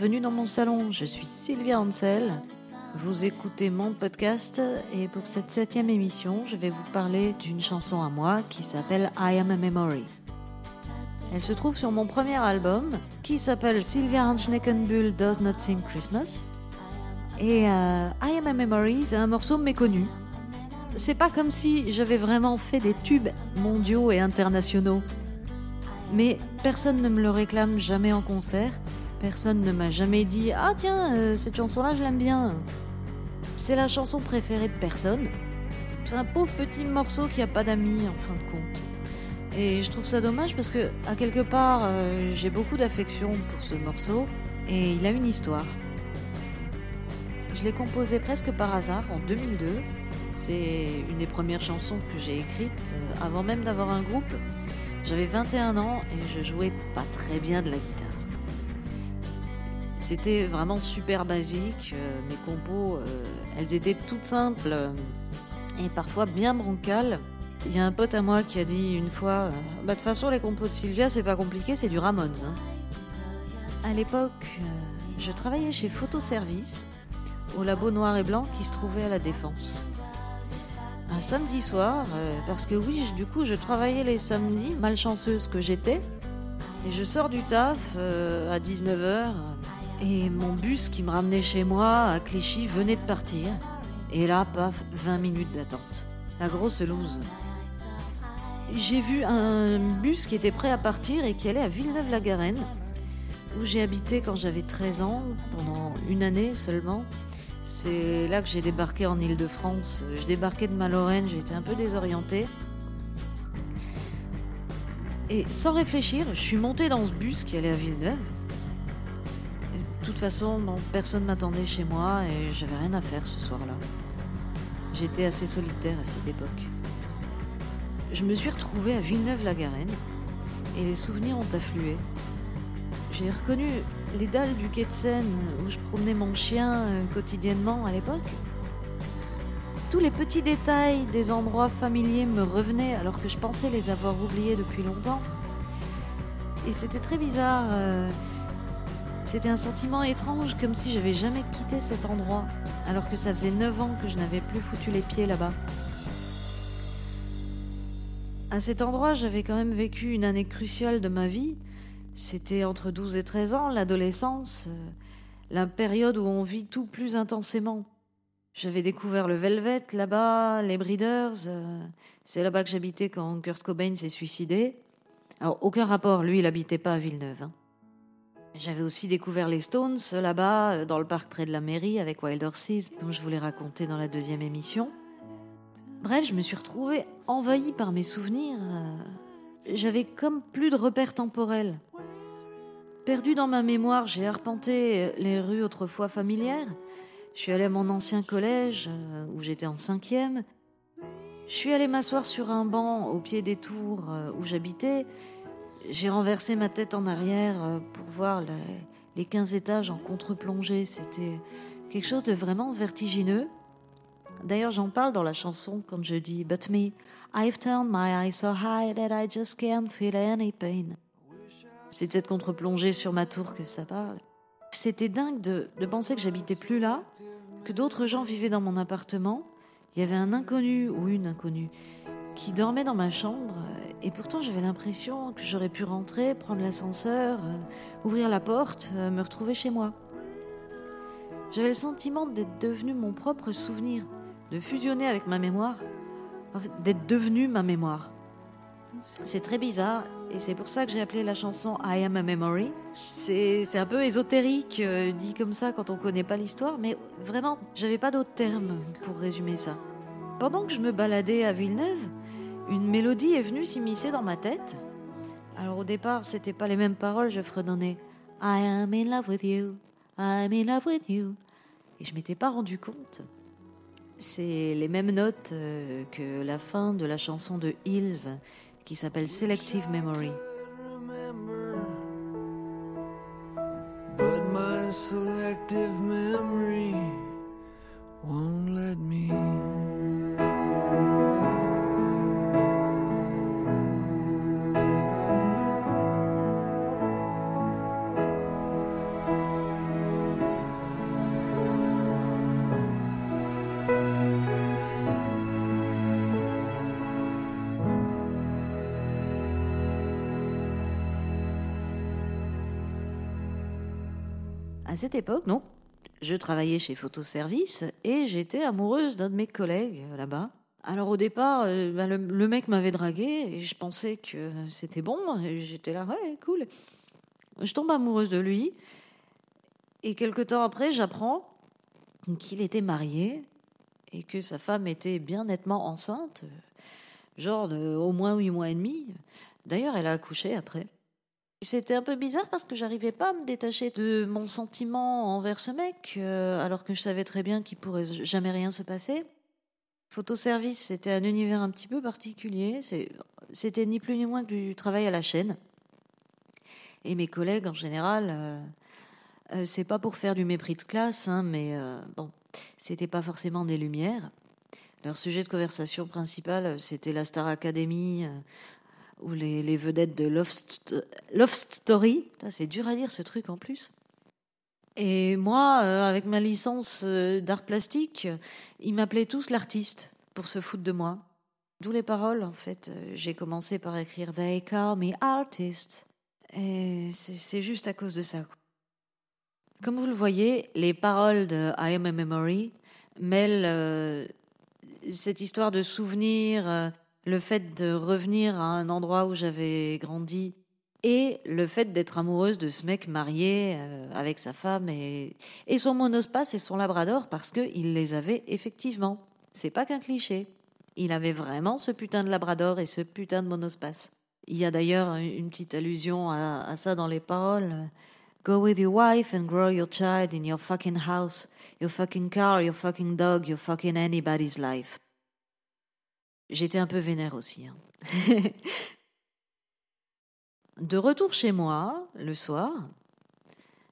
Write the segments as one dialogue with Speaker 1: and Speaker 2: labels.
Speaker 1: bienvenue dans mon salon. Je suis Sylvia Ansel. Vous écoutez mon podcast et pour cette septième émission, je vais vous parler d'une chanson à moi qui s'appelle I Am a Memory. Elle se trouve sur mon premier album qui s'appelle Sylvia Hanschneckenbull Does Not Sing Christmas. Et euh, I Am a Memory, c'est un morceau méconnu. C'est pas comme si j'avais vraiment fait des tubes mondiaux et internationaux. Mais personne ne me le réclame jamais en concert. Personne ne m'a jamais dit Ah tiens, euh, cette chanson-là, je l'aime bien. C'est la chanson préférée de personne. C'est un pauvre petit morceau qui a pas d'amis en fin de compte. Et je trouve ça dommage parce que, à quelque part, euh, j'ai beaucoup d'affection pour ce morceau et il a une histoire. Je l'ai composé presque par hasard en 2002. C'est une des premières chansons que j'ai écrites euh, avant même d'avoir un groupe. J'avais 21 ans et je jouais pas très bien de la guitare. C'était vraiment super basique. euh, mes compos, euh, elles étaient toutes simples et parfois bien bancales. Il y a un pote à moi qui a dit une fois euh, Bah, de toute façon, les compos de Sylvia, c'est pas compliqué, c'est du Ramones. hein. À l'époque, je travaillais chez Photoservice, au labo noir et blanc qui se trouvait à la Défense. Un samedi soir, parce que oui, du coup, je travaillais les samedis, malchanceuse que j'étais, et je sors du taf à 19h, et mon bus qui me ramenait chez moi à Clichy venait de partir. Et là, paf, 20 minutes d'attente. La grosse loose. J'ai vu un bus qui était prêt à partir et qui allait à Villeneuve-la-Garenne, où j'ai habité quand j'avais 13 ans, pendant une année seulement. C'est là que j'ai débarqué en Ile-de-France. Je débarquais de ma Lorraine, j'étais un peu désorientée. Et sans réfléchir, je suis montée dans ce bus qui allait à Villeneuve. De toute façon, personne m'attendait chez moi et j'avais rien à faire ce soir-là. J'étais assez solitaire à cette époque. Je me suis retrouvée à Villeneuve-la-Garenne et les souvenirs ont afflué. J'ai reconnu les dalles du quai de Seine où je promenais mon chien euh, quotidiennement à l'époque. Tous les petits détails des endroits familiers me revenaient alors que je pensais les avoir oubliés depuis longtemps. Et c'était très bizarre. euh, C'était un sentiment étrange, comme si j'avais jamais quitté cet endroit, alors que ça faisait 9 ans que je n'avais plus foutu les pieds là-bas. À cet endroit, j'avais quand même vécu une année cruciale de ma vie. C'était entre 12 et 13 ans, l'adolescence, euh, la période où on vit tout plus intensément. J'avais découvert le Velvet là-bas, les Breeders. euh, c'est là-bas que j'habitais quand Kurt Cobain s'est suicidé. Alors, aucun rapport, lui, il habitait pas à Villeneuve. hein. J'avais aussi découvert les Stones là-bas, euh, dans le parc près de la mairie, avec Wild Horses, dont je vous l'ai raconté dans la deuxième émission. Bref, je me suis retrouvée envahie par mes souvenirs. euh, J'avais comme plus de repères temporels. Perdu dans ma mémoire, j'ai arpenté euh, les rues autrefois familières. Je suis allée à mon ancien collège, où j'étais en cinquième. Je suis allée m'asseoir sur un banc au pied des tours où j'habitais. J'ai renversé ma tête en arrière euh, pour voir les, les 15 étages en contre-plongée. C'était quelque chose de vraiment vertigineux. D'ailleurs, j'en parle dans la chanson quand je dis But me, I've turned my eyes so high that I just can't feel any pain. C'est de cette contre-plongée sur ma tour que ça parle. C'était dingue de penser que j'habitais plus là, que d'autres gens vivaient dans mon appartement. Il y avait un inconnu ou une inconnue qui dormait dans ma chambre euh, et pourtant j'avais l'impression que j'aurais pu rentrer, prendre l'ascenseur, euh, ouvrir la porte, euh, me retrouver chez moi. J'avais le sentiment d'être devenu mon propre souvenir, de fusionner avec ma mémoire, d'être devenu ma mémoire. C'est très bizarre et c'est pour ça que j'ai appelé la chanson I Am a Memory. C'est un peu ésotérique dit comme ça quand on connaît pas l'histoire, mais vraiment, j'avais pas d'autres termes pour résumer ça. Pendant que je me baladais à Villeneuve, une mélodie est venue s'immiscer dans ma tête. Alors au départ, c'était pas les mêmes paroles, je fredonnais I am in love with you, I'm in love with you. Et je m'étais pas rendu compte. C'est les mêmes notes euh, que la fin de la chanson de Hills qui s'appelle Selective Memory.
Speaker 2: selective memory won't let me.
Speaker 1: À cette époque, donc, je travaillais chez Photoservice et j'étais amoureuse d'un de mes collègues euh, là-bas. Alors au départ, euh, bah, le, mec m'avait dragué et je pensais que c'était bon. J'étais là, ouais, cool. Je tombe amoureuse de lui. Et quelque temps après, j'apprends qu'il était marié et que sa femme était bien nettement enceinte, genre au moins huit mois et demi. D'ailleurs, elle a accouché après. C'était un peu bizarre parce que j'arrivais pas à me détacher de mon sentiment envers ce mec, euh, alors que je savais très bien qu'il pourrait jamais rien se passer. Photoservice, c'était un univers un petit peu particulier. C'était ni plus ni moins que du travail à la chaîne. Et mes collègues, en général, euh, euh, c'est pas pour faire du mépris de classe, hein, mais bon, c'était pas forcément des lumières. Leur sujet de conversation principal, c'était la Star Academy ou les, les vedettes de Love, Love Story. C'est dur à dire ce truc en plus. Et moi, euh, avec ma licence euh, d'art plastique, ils m'appelaient tous l'artiste pour se foutre de moi. D'où les paroles, en fait. Euh, J'ai commencé par écrire They call me artist. Et c'est juste à cause de ça. Comme vous le voyez, les paroles de I Am a Memory mêlent cette histoire de souvenir, euh, le fait de revenir à un endroit où j'avais grandi et le fait d'être amoureuse de ce mec marié euh, avec sa femme et, et son monospace et son labrador parce qu'il les avait effectivement. C'est pas qu'un cliché. Il avait vraiment ce putain de labrador et ce putain de monospace. Il y a d'ailleurs une petite allusion à, à ça dans les paroles. Go with your wife and grow your child in your fucking house, your fucking car, your fucking dog, your fucking anybody's life. J'étais un peu vénère aussi. hein. De retour chez moi, le soir,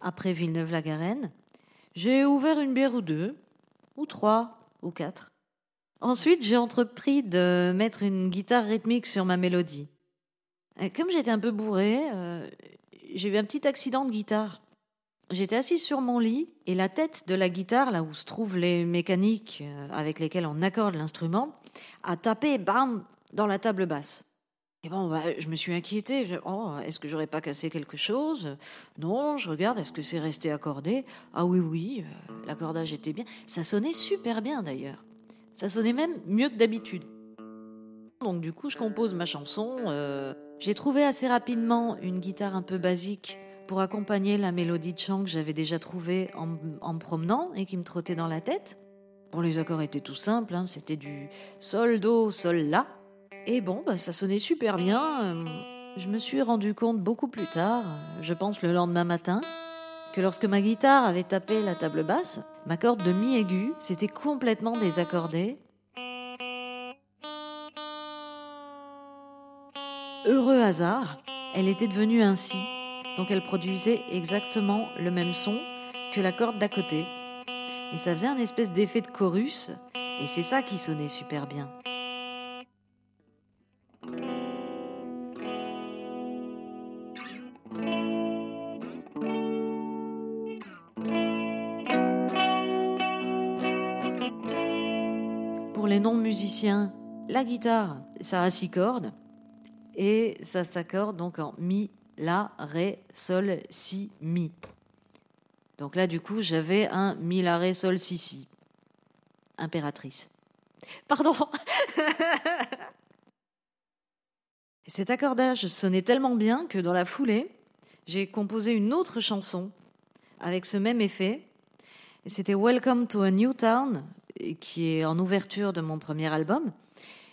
Speaker 1: après Villeneuve-la-Garenne, j'ai ouvert une bière ou deux, ou trois, ou quatre. Ensuite, j'ai entrepris de mettre une guitare rythmique sur ma mélodie. Et Comme j'étais un peu bourré, euh, j'ai eu un petit accident de guitare. J'étais assise sur mon lit et la tête de la guitare, là où se trouvent les mécaniques euh, avec lesquelles on accorde l'instrument, a tapé, bam, dans la table basse. Et bon, bah, je me suis inquiétée. Oh, est-ce que j'aurais pas cassé quelque chose? Non, je regarde, est-ce que c'est resté accordé? Ah oui, oui, euh, l'accordage était bien. Ça sonnait super bien d'ailleurs. Ça sonnait même mieux que d'habitude. Donc du coup, je compose ma chanson. euh, J'ai trouvé assez rapidement une guitare un peu basique pour accompagner la mélodie de chant que j'avais déjà trouvée en, en me promenant et qui me trottait dans la tête. Bon, les accords étaient tout simples, hein, c'était du sol, do, sol, la. Et bon, bah, ça sonnait super bien. euh, Je me suis rendu compte beaucoup plus tard, euh, je pense le lendemain matin, que lorsque ma guitare avait tapé la table basse, ma corde de mi aigu s'était complètement désaccordée. Heureux hasard, elle était devenue ainsi, donc elle produisait exactement le même son que la corde d'à côté. Et ça faisait un espèce d'effet de chorus, et c'est ça qui sonnait super bien. Pour les non-musiciens, la guitare, ça a six cordes et ça s'accorde donc en mi, la, ré, sol, si, mi. Donc là, du coup, j'avais un mi, la, ré, sol, si, si. Impératrice. Pardon. Cet accordage sonnait tellement bien que dans la foulée, j'ai composé une autre chanson avec ce même effet. Et C'était Welcome to a New Town, qui est en ouverture de mon premier album,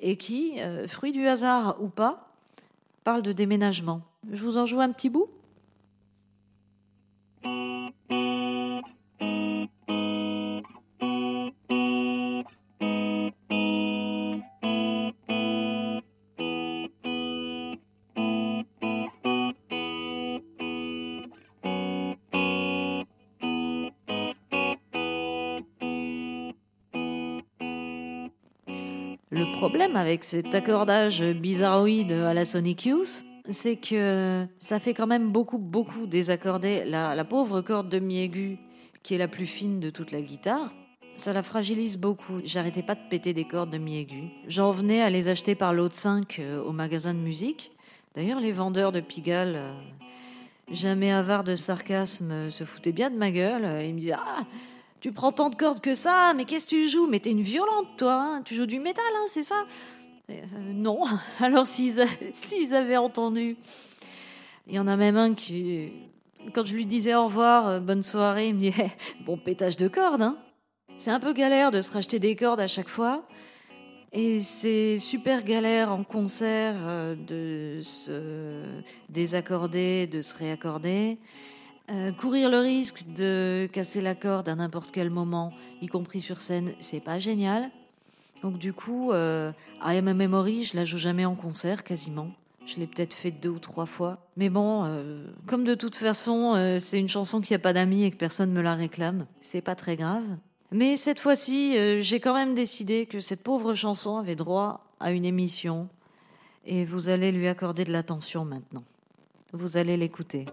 Speaker 1: et qui, euh, fruit du hasard ou pas, parle de déménagement. Je vous en joue un petit bout? Le problème avec cet accordage bizarroïde à la Sonic Youth, c'est que ça fait quand même beaucoup, beaucoup désaccordé la, la pauvre corde de mi aigu, qui est la plus fine de toute la guitare. Ça la fragilise beaucoup. J'arrêtais pas de péter des cordes de mi aigu. J'en venais à les acheter par lot de 5 au magasin de musique. D'ailleurs, les vendeurs de Pigalle, euh, jamais avare de sarcasme, se foutait bien de ma gueule. Il me disait Ah, tu prends tant de cordes que ça, mais qu'est-ce que tu joues? Mais t'es une violente, toi, hein tu joues du métal, hein, c'est ça? Euh, Non, alors s'ils, s'ils avaient entendu. Il y en a même un qui, quand je lui disais au revoir, euh, bonne soirée, il me dit Eh, Bon pétage de cordes, hein C'est un peu galère de se racheter des cordes à chaque fois. Et c'est super galère en concert euh, de se désaccorder, de se réaccorder. Euh, courir le risque de casser la corde à n'importe quel moment, y compris sur scène, c'est pas génial. Donc du coup, euh, I Am a Memory, je la joue jamais en concert quasiment. Je l'ai peut-être fait deux ou trois fois. Mais bon, euh, comme de toute façon, euh, c'est une chanson qui a pas d'amis et que personne me la réclame, c'est pas très grave. Mais cette fois-ci, j'ai quand même décidé que cette pauvre chanson avait droit à une émission. Et vous allez lui accorder de l'attention maintenant. Vous allez l'écouter.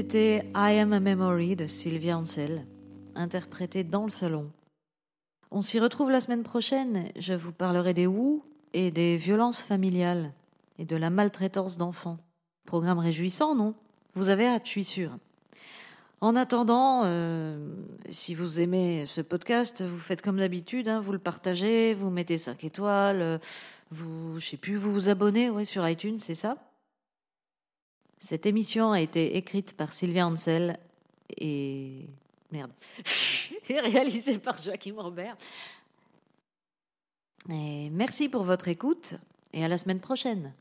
Speaker 1: C'était I Am a Memory de Sylvia Ansel, interprétée dans le salon. On s'y retrouve la semaine prochaine. Je vous parlerai des Wu et des violences familiales et de la maltraitance d'enfants. Programme réjouissant, non? Vous avez hâte, je suis sûre. En attendant, euh, si vous aimez ce podcast, vous faites comme d'habitude, hein, vous le partagez, vous mettez 5 étoiles, euh, vous, je sais plus, vous vous abonnez sur iTunes, c'est ça? Cette émission a été écrite par Sylvia Ansel et merde, et réalisée par Joachim Robert. Merci pour votre écoute et à la semaine prochaine.